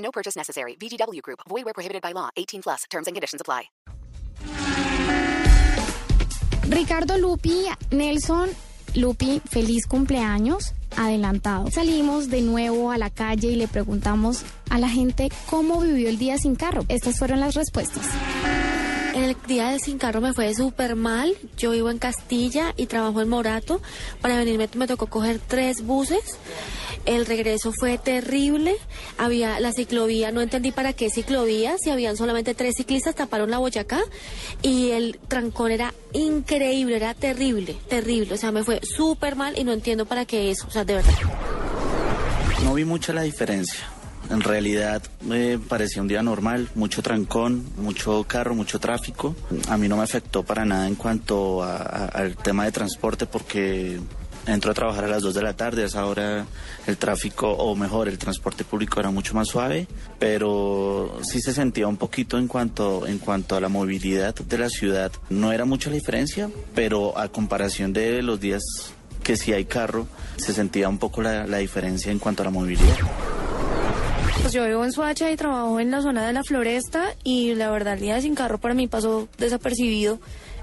No purchase necessary. VGW Group. Void where prohibited by law. 18 plus. Terms and conditions apply. Ricardo Lupi, Nelson Lupi, feliz cumpleaños adelantado. Salimos de nuevo a la calle y le preguntamos a la gente cómo vivió el día sin carro. Estas fueron las respuestas. El día del sin carro me fue súper mal. Yo vivo en Castilla y trabajo en Morato. Para venirme me tocó coger tres buses. El regreso fue terrible. Había la ciclovía, no entendí para qué ciclovía, si habían solamente tres ciclistas, taparon la Boyacá y el trancón era increíble, era terrible, terrible. O sea, me fue súper mal y no entiendo para qué eso, o sea, de verdad. No vi mucha la diferencia. En realidad me parecía un día normal, mucho trancón, mucho carro, mucho tráfico. A mí no me afectó para nada en cuanto a- a- al tema de transporte porque entro a trabajar a las 2 de la tarde, a esa hora el tráfico, o mejor, el transporte público era mucho más suave, pero sí se sentía un poquito en cuanto, en cuanto a la movilidad de la ciudad. No era mucha la diferencia, pero a comparación de los días que sí hay carro, se sentía un poco la, la diferencia en cuanto a la movilidad. Pues yo vivo en Suacha y trabajo en la zona de la floresta y la verdad el día sin carro para mí pasó desapercibido.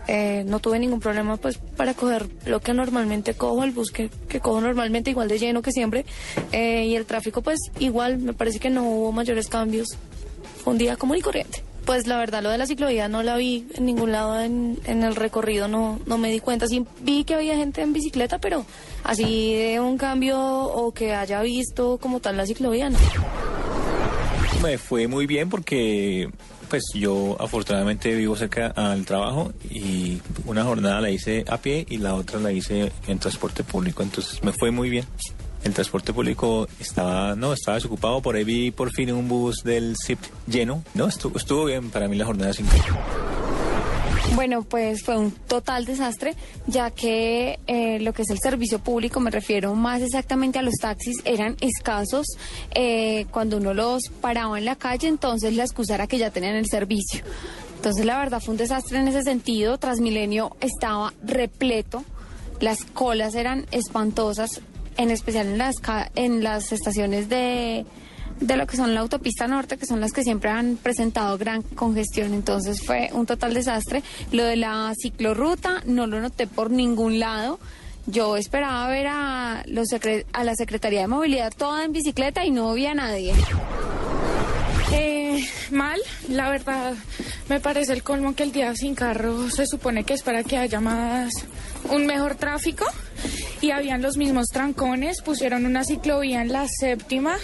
Eh, no tuve ningún problema pues para coger lo que normalmente cojo, el bus que, que cojo normalmente igual de lleno que siempre. Eh, y el tráfico pues igual, me parece que no hubo mayores cambios. Fue un día común y corriente. Pues la verdad lo de la ciclovía no la vi en ningún lado en, en el recorrido, no, no me di cuenta. Sí vi que había gente en bicicleta, pero así de un cambio o que haya visto como tal la ciclovía, no. Me fue muy bien porque pues yo afortunadamente vivo cerca al trabajo y una jornada la hice a pie y la otra la hice en transporte público, entonces me fue muy bien. El transporte público estaba, no, estaba desocupado, por ahí vi por fin un bus del CIP lleno. No, estuvo, estuvo bien para mí la jornada sin. Bueno, pues fue un total desastre, ya que eh, lo que es el servicio público, me refiero más exactamente a los taxis, eran escasos eh, cuando uno los paraba en la calle, entonces la excusa era que ya tenían el servicio. Entonces la verdad fue un desastre en ese sentido, Transmilenio estaba repleto, las colas eran espantosas, en especial en las, en las estaciones de de lo que son la autopista norte, que son las que siempre han presentado gran congestión. Entonces fue un total desastre. Lo de la ciclorruta no lo noté por ningún lado. Yo esperaba ver a, los a la Secretaría de Movilidad toda en bicicleta y no vi a nadie. Eh, mal, la verdad, me parece el colmo que el día sin carro se supone que es para que haya más, un mejor tráfico y habían los mismos trancones, pusieron una ciclovía en la séptima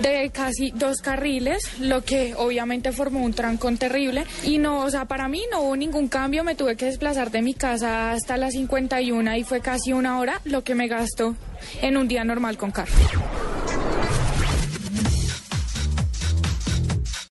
de casi dos carriles, lo que obviamente formó un trancón terrible y no, o sea, para mí no hubo ningún cambio, me tuve que desplazar de mi casa hasta la 51 y fue casi una hora lo que me gastó en un día normal con carro.